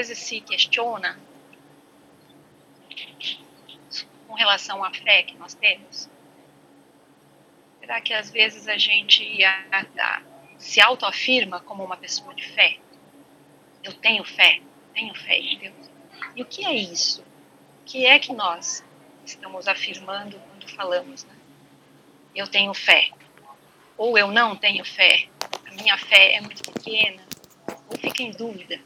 vezes se questiona com relação à fé que nós temos? Será que às vezes a gente a, a, se autoafirma como uma pessoa de fé? Eu tenho fé, tenho fé em Deus. E o que é isso? O que é que nós estamos afirmando quando falamos? Né? Eu tenho fé. Ou eu não tenho fé. A minha fé é muito pequena. Ou fica em dúvida.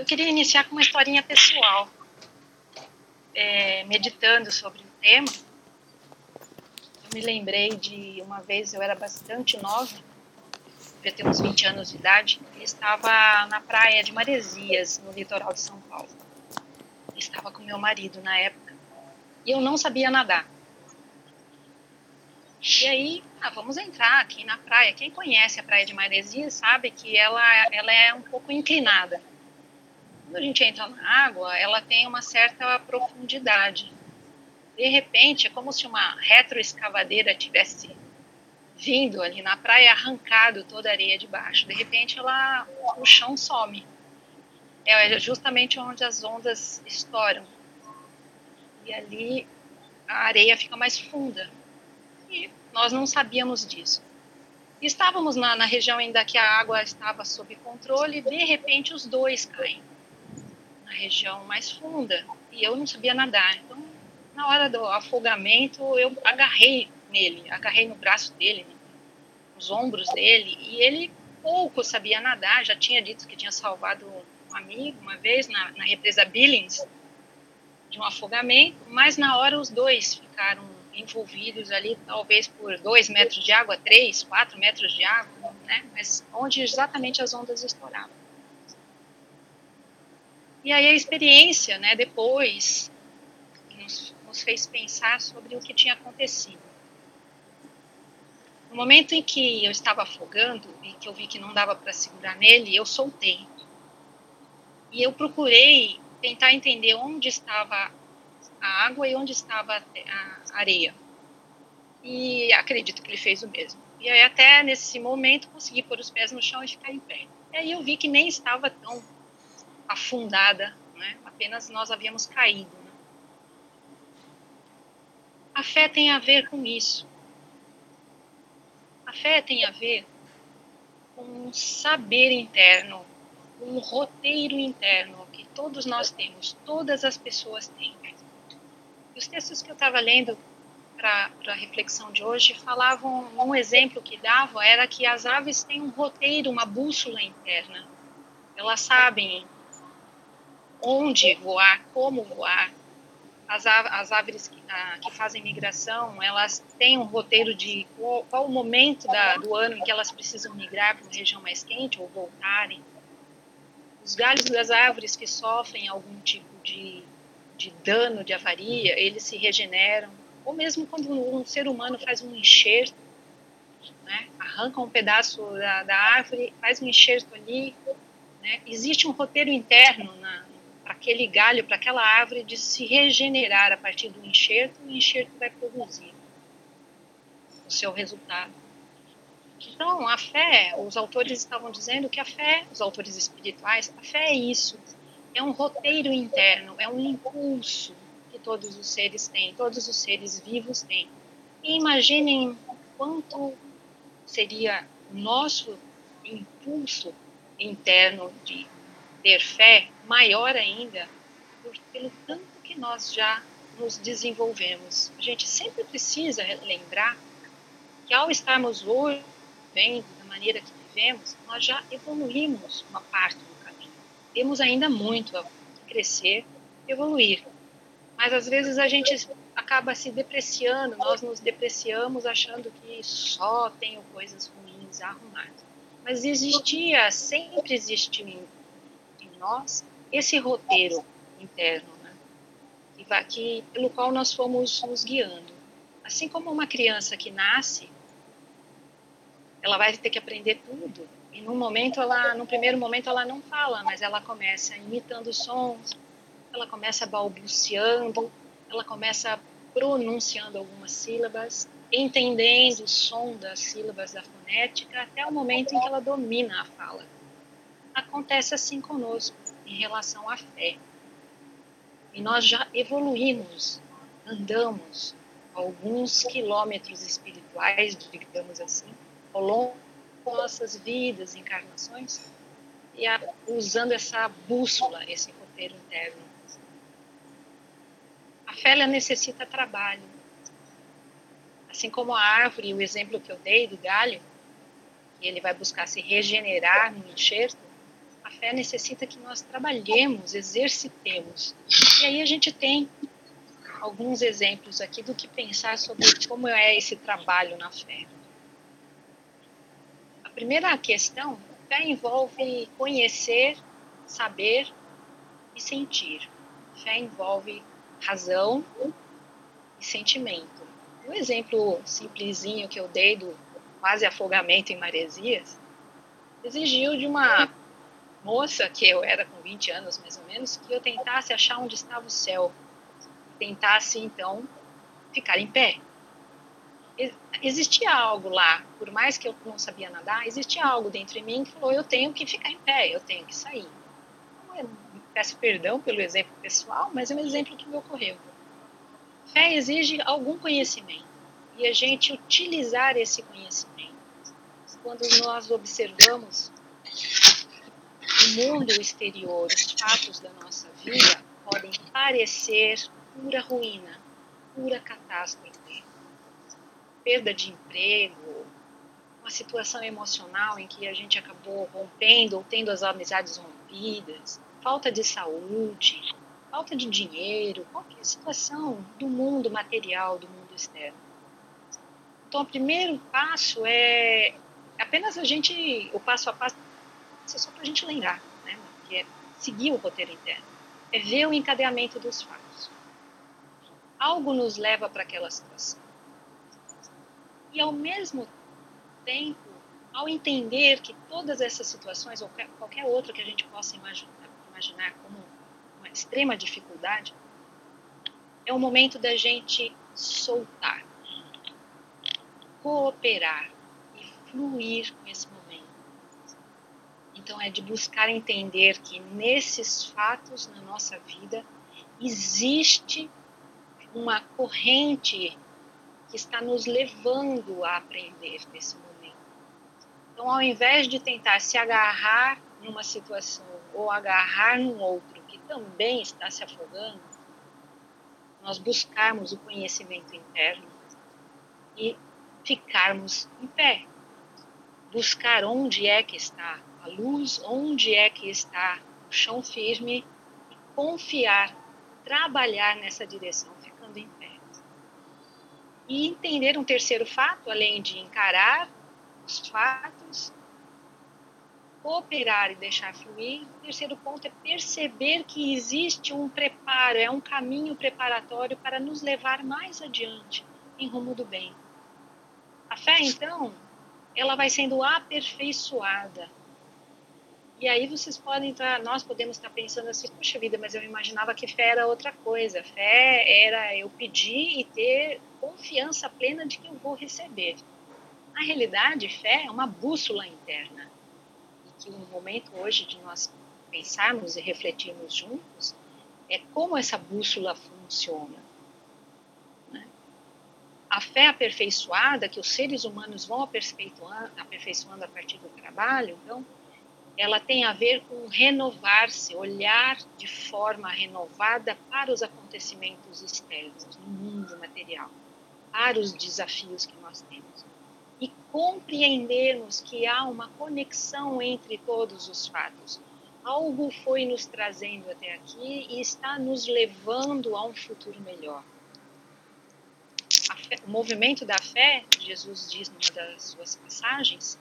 Eu queria iniciar com uma historinha pessoal. É, meditando sobre o tema, eu me lembrei de uma vez, eu era bastante nova, devia ter uns 20 anos de idade, e estava na praia de Maresias, no litoral de São Paulo. estava com meu marido na época, e eu não sabia nadar. E aí, ah, vamos entrar aqui na praia. Quem conhece a praia de Maresias sabe que ela, ela é um pouco inclinada. Quando a gente entra na água, ela tem uma certa profundidade. De repente, é como se uma retroescavadeira tivesse vindo ali na praia, arrancado toda a areia de baixo. De repente, ela, o chão some. É justamente onde as ondas estouram. E ali a areia fica mais funda. E nós não sabíamos disso. Estávamos na, na região ainda que a água estava sob controle de repente os dois caem na região mais funda e eu não sabia nadar. Então, na hora do afogamento, eu agarrei nele, agarrei no braço dele, nos ombros dele, e ele pouco sabia nadar, já tinha dito que tinha salvado um amigo uma vez na, na represa Billings de um afogamento, mas na hora os dois ficaram envolvidos ali, talvez por dois metros de água, três, quatro metros de água, né? Mas onde exatamente as ondas estouravam. E aí a experiência, né? Depois nos, nos fez pensar sobre o que tinha acontecido. No momento em que eu estava afogando e que eu vi que não dava para segurar nele, eu soltei. E eu procurei tentar entender onde estava a água e onde estava a areia. E acredito que ele fez o mesmo. E aí até nesse momento consegui pôr os pés no chão e ficar em pé. E aí eu vi que nem estava tão afundada, né? apenas nós havíamos caído. Né? A fé tem a ver com isso. A fé tem a ver com um saber interno, um roteiro interno que todos nós temos, todas as pessoas têm. Os textos que eu estava lendo para a reflexão de hoje falavam, um exemplo que davam era que as aves têm um roteiro, uma bússola interna. Elas sabem onde voar, como voar, as, as aves que, ah, que, fazem migração, elas têm um roteiro de qual, qual o momento da, do ano em que elas precisam migrar para uma região mais quente ou voltarem. Os galhos das árvores que sofrem algum tipo de, de dano, de avaria, eles se regeneram. Ou mesmo quando um ser humano faz um enxerto, né, arranca um pedaço da, da árvore, faz um enxerto ali, né, existe um roteiro interno na, aquele galho, para aquela árvore de se regenerar a partir do enxerto, o enxerto vai produzir o seu resultado. Então, a fé, os autores estavam dizendo que a fé, os autores espirituais, a fé é isso, é um roteiro interno, é um impulso que todos os seres têm, todos os seres vivos têm. E imaginem quanto seria nosso impulso interno de ter fé maior ainda por, pelo tanto que nós já nos desenvolvemos. A gente sempre precisa lembrar que ao estarmos hoje vivendo da maneira que vivemos, nós já evoluímos uma parte do caminho. Temos ainda muito a crescer, evoluir. Mas às vezes a gente acaba se depreciando, nós nos depreciamos achando que só tenho coisas ruins a arrumar. Mas existia, sempre existiu nós esse roteiro interno, né? que, que, pelo qual nós fomos nos guiando. Assim como uma criança que nasce, ela vai ter que aprender tudo. E no momento ela, no primeiro momento ela não fala, mas ela começa imitando sons, ela começa balbuciando, ela começa pronunciando algumas sílabas, entendendo o som das sílabas da fonética, até o momento em que ela domina a fala. Acontece assim conosco em relação à fé. E nós já evoluímos, andamos alguns quilômetros espirituais, digamos assim, ao longo de nossas vidas, encarnações, e a, usando essa bússola, esse roteiro interno. A fé ela necessita trabalho. Assim como a árvore, o exemplo que eu dei do galho, que ele vai buscar se regenerar no enxerto, a fé necessita que nós trabalhemos, exercitemos. E aí a gente tem alguns exemplos aqui do que pensar sobre como é esse trabalho na fé. A primeira questão, fé envolve conhecer, saber e sentir. Fé envolve razão e sentimento. Um exemplo simplesinho que eu dei do quase afogamento em maresias exigiu de uma moça, que eu era com 20 anos mais ou menos, que eu tentasse achar onde estava o céu. Tentasse, então, ficar em pé. Existia algo lá, por mais que eu não sabia nadar, existia algo dentro de mim que falou: eu tenho que ficar em pé, eu tenho que sair. Então, peço perdão pelo exemplo pessoal, mas é um exemplo que me ocorreu. Fé exige algum conhecimento e a gente utilizar esse conhecimento. Quando nós observamos o mundo exterior, os fatos da nossa vida podem parecer pura ruína, pura catástrofe, perda de emprego, uma situação emocional em que a gente acabou rompendo ou tendo as amizades rompidas, falta de saúde, falta de dinheiro, qualquer situação do mundo material, do mundo externo. Então, o primeiro passo é apenas a gente, o passo a passo é só para a gente lembrar, né? que é seguir o roteiro interno, é ver o encadeamento dos fatos. Algo nos leva para aquela situação. E ao mesmo tempo, ao entender que todas essas situações, ou qualquer outra que a gente possa imaginar, imaginar como uma extrema dificuldade, é o momento da gente soltar, cooperar e fluir com esse momento então, é de buscar entender que nesses fatos na nossa vida existe uma corrente que está nos levando a aprender nesse momento. Então, ao invés de tentar se agarrar numa situação ou agarrar num outro que também está se afogando, nós buscarmos o conhecimento interno e ficarmos em pé. Buscar onde é que está luz onde é que está, o chão firme, e confiar, trabalhar nessa direção, ficando em pé. E entender um terceiro fato, além de encarar os fatos, cooperar e deixar fluir. O terceiro ponto é perceber que existe um preparo, é um caminho preparatório para nos levar mais adiante em rumo do bem. A fé, então, ela vai sendo aperfeiçoada e aí vocês podem estar, nós podemos estar pensando assim, puxa vida, mas eu imaginava que fé era outra coisa. Fé era eu pedir e ter confiança plena de que eu vou receber. Na realidade, fé é uma bússola interna. E que o momento hoje de nós pensarmos e refletirmos juntos é como essa bússola funciona. Né? A fé aperfeiçoada, que os seres humanos vão aperfeiçoando, aperfeiçoando a partir do trabalho, então, ela tem a ver com renovar-se, olhar de forma renovada para os acontecimentos externos, no mundo material, para os desafios que nós temos. E compreendermos que há uma conexão entre todos os fatos. Algo foi nos trazendo até aqui e está nos levando a um futuro melhor. Fé, o movimento da fé, Jesus diz numa das suas passagens,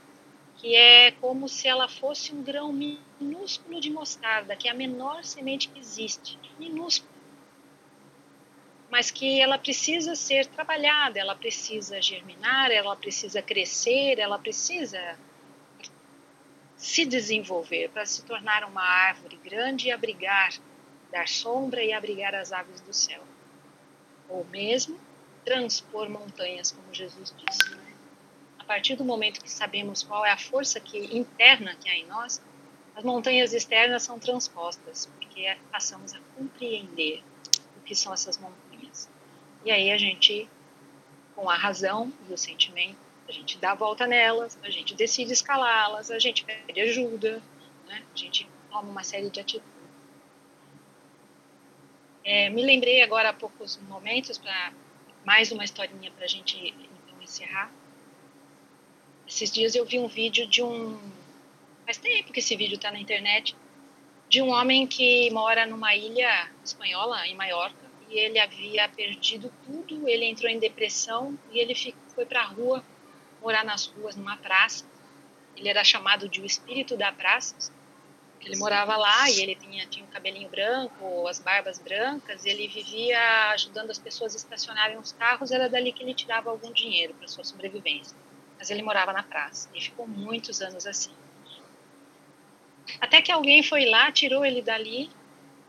que é como se ela fosse um grão minúsculo de mostarda, que é a menor semente que existe, minúsculo. Mas que ela precisa ser trabalhada, ela precisa germinar, ela precisa crescer, ela precisa se desenvolver para se tornar uma árvore grande e abrigar, dar sombra e abrigar as aves do céu. Ou mesmo transpor montanhas, como Jesus disse. Partir do momento que sabemos qual é a força que interna que há em nós, As montanhas externas são transpostas, porque passamos a compreender o que são essas montanhas. E aí a gente, com a razão e o sentimento, a gente dá a volta nelas, a gente decide escalá-las, a gente pede ajuda, né? a gente toma uma série de atitudes. É, me lembrei agora há poucos momentos para mais uma historinha para a gente então encerrar. Esses dias eu vi um vídeo de um Faz tempo que esse vídeo está na internet de um homem que mora numa ilha espanhola, em Maiorca, e ele havia perdido tudo, ele entrou em depressão e ele foi para a rua, morar nas ruas, numa praça. Ele era chamado de o espírito da praça. Ele morava lá e ele tinha, tinha um cabelinho branco, as barbas brancas, ele vivia ajudando as pessoas a estacionarem os carros, era dali que ele tirava algum dinheiro para sua sobrevivência. Mas ele morava na praça e ficou muitos anos assim. Até que alguém foi lá, tirou ele dali,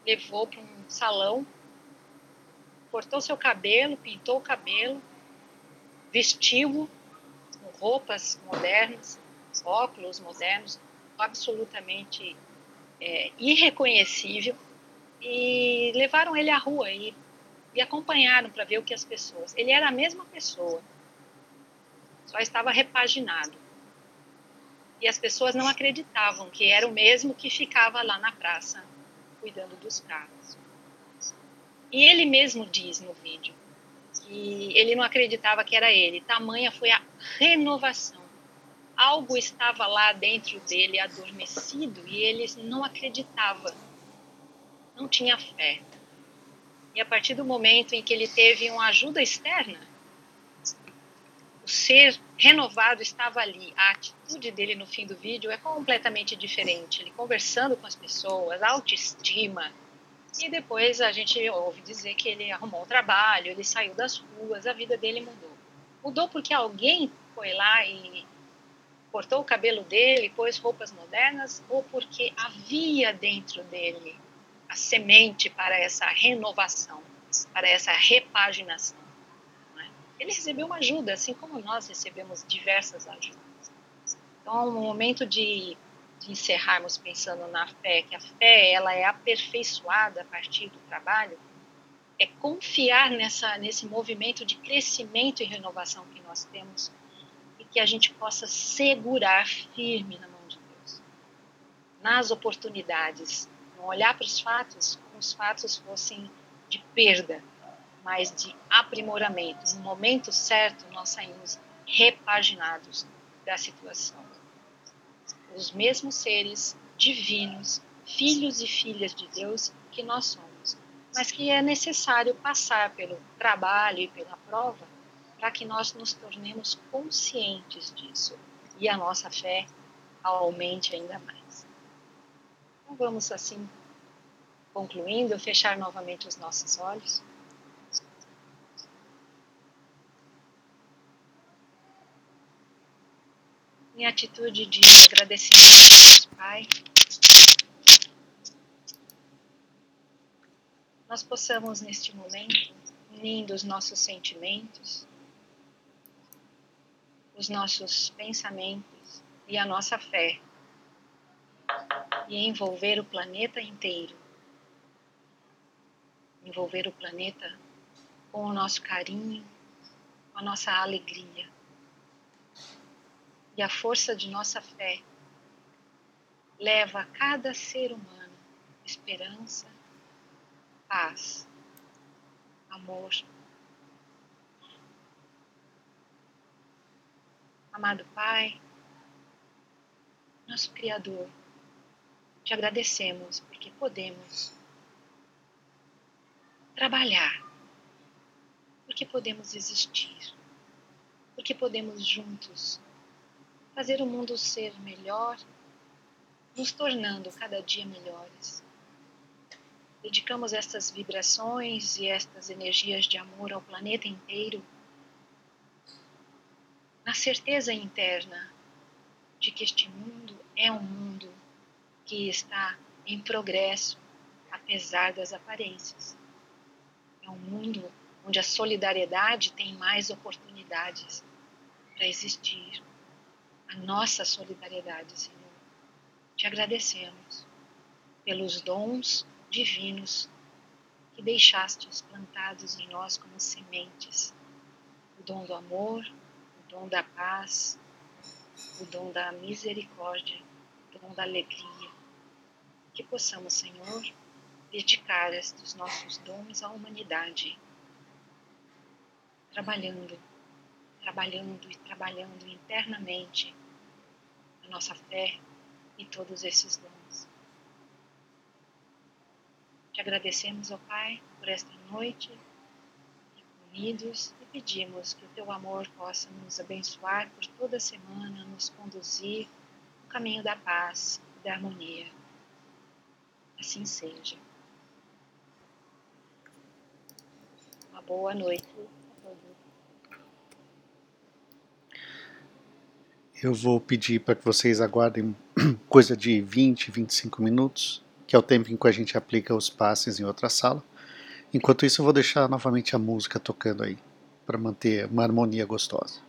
levou para um salão, cortou seu cabelo, pintou o cabelo, vestiu com roupas modernas, óculos modernos, absolutamente é, irreconhecível, e levaram ele à rua e, e acompanharam para ver o que as pessoas. Ele era a mesma pessoa, só estava repaginado e as pessoas não acreditavam que era o mesmo que ficava lá na praça cuidando dos carros. E ele mesmo diz no vídeo que ele não acreditava que era ele, tamanha foi a renovação. Algo estava lá dentro dele adormecido e ele não acreditava, não tinha fé. E a partir do momento em que ele teve uma ajuda externa, ser renovado estava ali. A atitude dele no fim do vídeo é completamente diferente. Ele conversando com as pessoas, autoestima. E depois a gente ouve dizer que ele arrumou um trabalho, ele saiu das ruas, a vida dele mudou. Mudou porque alguém foi lá e cortou o cabelo dele, pôs roupas modernas, ou porque havia dentro dele a semente para essa renovação, para essa repaginação. Ele recebeu uma ajuda, assim como nós recebemos diversas ajudas. Então, no momento de, de encerrarmos pensando na fé, que a fé ela é aperfeiçoada a partir do trabalho, é confiar nessa, nesse movimento de crescimento e renovação que nós temos e que a gente possa segurar firme na mão de Deus. Nas oportunidades, não olhar para os fatos como os fatos fossem de perda, mas de aprimoramento. No momento certo, nós saímos repaginados da situação. Os mesmos seres divinos, filhos e filhas de Deus que nós somos, mas que é necessário passar pelo trabalho e pela prova para que nós nos tornemos conscientes disso e a nossa fé aumente ainda mais. Então vamos assim, concluindo, fechar novamente os nossos olhos. Em atitude de agradecimento ao Pai, nós possamos neste momento, unindo os nossos sentimentos, os nossos pensamentos e a nossa fé, e envolver o planeta inteiro, envolver o planeta com o nosso carinho, com a nossa alegria e a força de nossa fé leva a cada ser humano esperança, paz, amor. Amado Pai, nosso Criador, te agradecemos porque podemos trabalhar, porque podemos existir, porque podemos juntos fazer o mundo ser melhor, nos tornando cada dia melhores. Dedicamos estas vibrações e estas energias de amor ao planeta inteiro, na certeza interna de que este mundo é um mundo que está em progresso, apesar das aparências. É um mundo onde a solidariedade tem mais oportunidades para existir a nossa solidariedade, Senhor. te agradecemos pelos dons divinos que deixastes plantados em nós como sementes. O dom do amor, o dom da paz, o dom da misericórdia, o dom da alegria. Que possamos, Senhor, dedicar estes nossos dons à humanidade, trabalhando, trabalhando e trabalhando internamente a nossa fé e todos esses dons. Te agradecemos, ó Pai, por esta noite, unidos, e pedimos que o Teu amor possa nos abençoar por toda a semana, nos conduzir no caminho da paz e da harmonia. Assim seja. Uma boa noite a todos. Eu vou pedir para que vocês aguardem coisa de 20, 25 minutos que é o tempo em que a gente aplica os passes em outra sala. Enquanto isso, eu vou deixar novamente a música tocando aí, para manter uma harmonia gostosa.